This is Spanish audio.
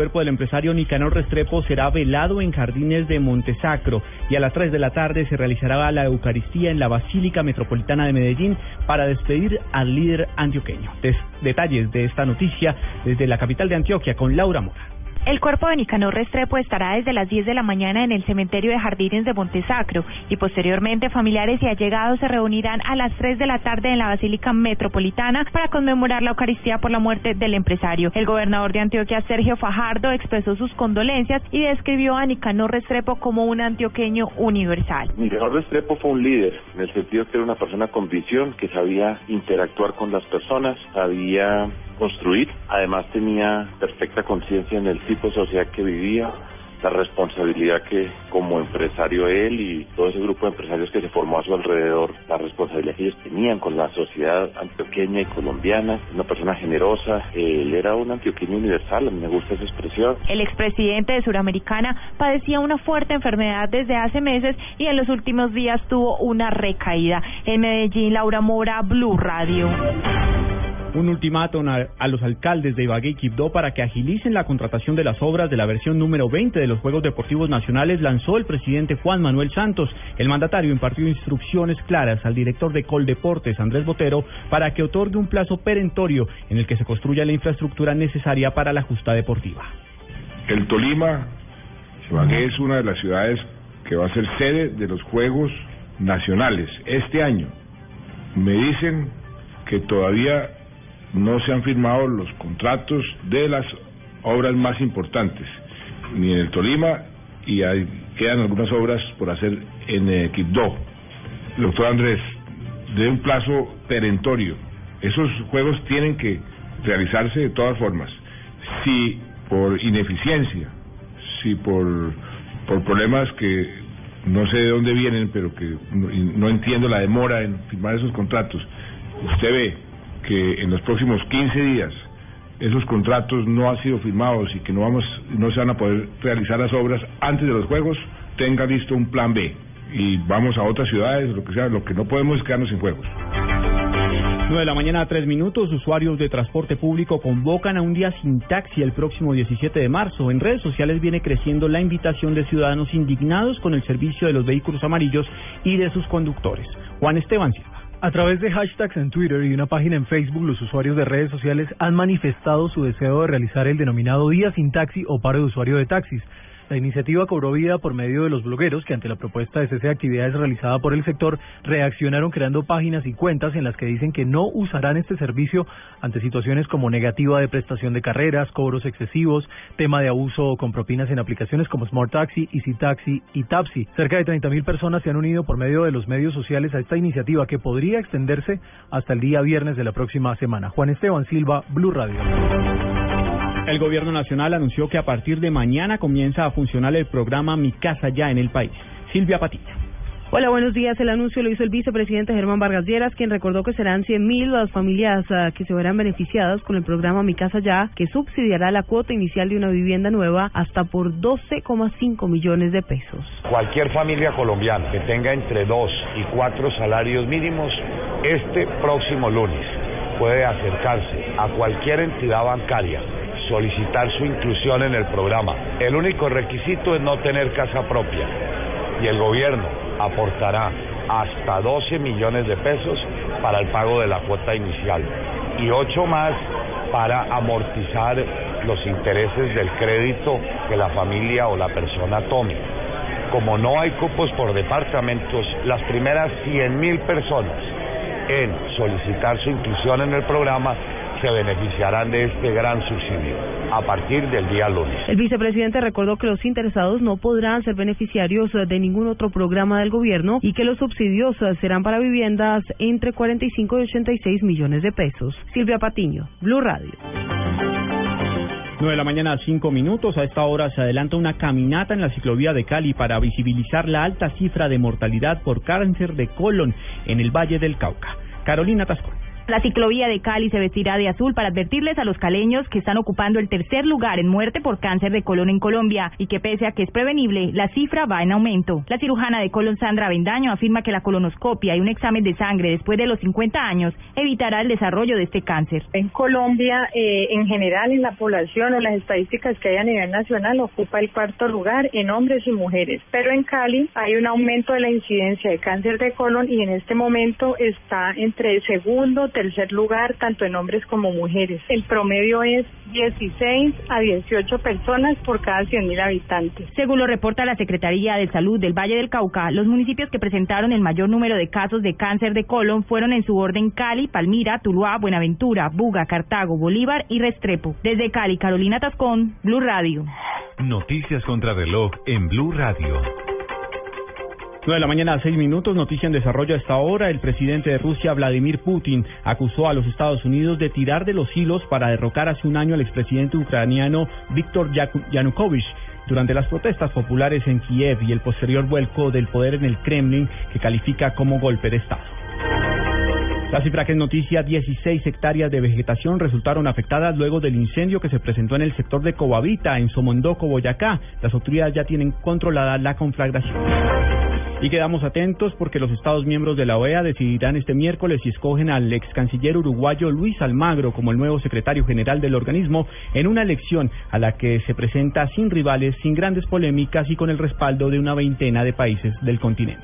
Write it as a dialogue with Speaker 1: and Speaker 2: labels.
Speaker 1: cuerpo del empresario Nicanor Restrepo será velado en Jardines de Montesacro y a las 3 de la tarde se realizará la Eucaristía en la Basílica Metropolitana de Medellín para despedir al líder antioqueño. detalles de esta noticia desde la capital de Antioquia con Laura Mora.
Speaker 2: El cuerpo de Nicanor Restrepo estará desde las 10 de la mañana en el cementerio de Jardines de Montesacro y posteriormente familiares y allegados se reunirán a las 3 de la tarde en la Basílica Metropolitana para conmemorar la Eucaristía por la muerte del empresario. El gobernador de Antioquia, Sergio Fajardo, expresó sus condolencias y describió a Nicanor Restrepo como un antioqueño universal.
Speaker 3: Nicanor Restrepo fue un líder, en el sentido que era una persona con visión, que sabía interactuar con las personas, sabía construir. Además tenía perfecta conciencia en el tipo de sociedad que vivía, la responsabilidad que como empresario él y todo ese grupo de empresarios que se formó a su alrededor, la responsabilidad que ellos tenían con la sociedad antioqueña y colombiana, una persona generosa, él era un antioqueño universal, me gusta esa expresión.
Speaker 2: El expresidente de Suramericana padecía una fuerte enfermedad desde hace meses y en los últimos días tuvo una recaída. En Medellín, Laura Mora, Blue Radio
Speaker 1: un ultimátum a, los alcaldes de Ibagué y Quibdó para que agilicen la contratación de las obras de la versión número 20 de los Juegos Deportivos Nacionales lanzó el presidente Juan Manuel Santos. El mandatario impartió instrucciones claras al director de Coldeportes, Andrés Botero, para que otorgue un plazo perentorio en el que se construya la infraestructura necesaria para la justa deportiva.
Speaker 4: El Tolima, Ibagué es una de las ciudades que va a ser sede de los Juegos Nacionales este año. Me dicen que todavía no se han firmado los contratos de las obras más importantes, ni en el Tolima, y hay, quedan algunas obras por hacer en eh, Quibdó. Doctor Andrés, de un plazo perentorio, esos juegos tienen que realizarse de todas formas. Si por ineficiencia, si por, por problemas que no sé de dónde vienen, pero que no, no entiendo la demora en firmar esos contratos, usted ve que en los próximos 15 días esos contratos no han sido firmados y que no vamos no se van a poder realizar las obras antes de los juegos, tenga listo un plan B y vamos a otras ciudades, lo que sea, lo que no podemos es quedarnos sin juegos.
Speaker 1: 9 de la mañana a 3 minutos, usuarios de transporte público convocan a un día sin taxi el próximo 17 de marzo. En redes sociales viene creciendo la invitación de ciudadanos indignados con el servicio de los vehículos amarillos y de sus conductores. Juan Esteban.
Speaker 5: A través de hashtags en Twitter y una página en Facebook, los usuarios de redes sociales han manifestado su deseo de realizar el denominado Día sin Taxi o paro de usuario de taxis. La iniciativa cobró vida por medio de los blogueros que ante la propuesta de cese de actividades realizada por el sector reaccionaron creando páginas y cuentas en las que dicen que no usarán este servicio ante situaciones como negativa de prestación de carreras, cobros excesivos, tema de abuso con propinas en aplicaciones como Smart Taxi, Easy Taxi y Tapsi. Cerca de 30.000 personas se han unido por medio de los medios sociales a esta iniciativa que podría extenderse hasta el día viernes de la próxima semana. Juan Esteban Silva, Blue Radio.
Speaker 1: El gobierno nacional anunció que a partir de mañana comienza a funcionar el programa Mi Casa Ya en el país. Silvia Patilla.
Speaker 6: Hola, buenos días. El anuncio lo hizo el vicepresidente Germán Vargas Lleras, quien recordó que serán 100.000 las familias ah, que se verán beneficiadas con el programa Mi Casa Ya, que subsidiará la cuota inicial de una vivienda nueva hasta por 12,5 millones de pesos.
Speaker 7: Cualquier familia colombiana que tenga entre dos y cuatro salarios mínimos, este próximo lunes puede acercarse a cualquier entidad bancaria solicitar su inclusión en el programa. El único requisito es no tener casa propia y el gobierno aportará hasta 12 millones de pesos para el pago de la cuota inicial y 8 más para amortizar los intereses del crédito que la familia o la persona tome. Como no hay cupos por departamentos, las primeras 100 mil personas en solicitar su inclusión en el programa se beneficiarán de este gran subsidio a partir del día lunes.
Speaker 6: El vicepresidente recordó que los interesados no podrán ser beneficiarios de ningún otro programa del gobierno y que los subsidios serán para viviendas entre 45 y 86 millones de pesos. Silvia Patiño, Blue Radio.
Speaker 1: 9 de la mañana, 5 minutos. A esta hora se adelanta una caminata en la ciclovía de Cali para visibilizar la alta cifra de mortalidad por cáncer de colon en el Valle del Cauca. Carolina Tascón.
Speaker 2: La ciclovía de Cali se vestirá de azul para advertirles a los caleños que están ocupando el tercer lugar en muerte por cáncer de colon en Colombia y que pese a que es prevenible, la cifra va en aumento. La cirujana de colon Sandra Bendaño afirma que la colonoscopia y un examen de sangre después de los 50 años evitará el desarrollo de este cáncer.
Speaker 8: En Colombia, eh, en general, en la población o las estadísticas que hay a nivel nacional, ocupa el cuarto lugar en hombres y mujeres. Pero en Cali hay un aumento de la incidencia de cáncer de colon y en este momento está entre el segundo, tercer lugar, tanto en hombres como mujeres. El promedio es 16 a 18 personas por cada 100.000 habitantes.
Speaker 2: Según lo reporta la Secretaría de Salud del Valle del Cauca, los municipios que presentaron el mayor número de casos de cáncer de colon fueron en su orden Cali, Palmira, Tuluá, Buenaventura, Buga, Cartago, Bolívar y Restrepo. Desde Cali, Carolina Tascón, Blue Radio.
Speaker 9: Noticias contra reloj en Blue Radio.
Speaker 1: 9 de la mañana a 6 minutos, noticia en desarrollo a esta hora. El presidente de Rusia, Vladimir Putin, acusó a los Estados Unidos de tirar de los hilos para derrocar hace un año al expresidente ucraniano Viktor Yanukovych durante las protestas populares en Kiev y el posterior vuelco del poder en el Kremlin que califica como golpe de Estado. La cifra que es noticia, 16 hectáreas de vegetación resultaron afectadas luego del incendio que se presentó en el sector de Covavita, en Somondoco, Boyacá. Las autoridades ya tienen controlada la conflagración. Y quedamos atentos porque los Estados miembros de la OEA decidirán este miércoles si escogen al ex canciller uruguayo Luis Almagro como el nuevo secretario general del organismo en una elección a la que se presenta sin rivales, sin grandes polémicas y con el respaldo de una veintena de países del continente.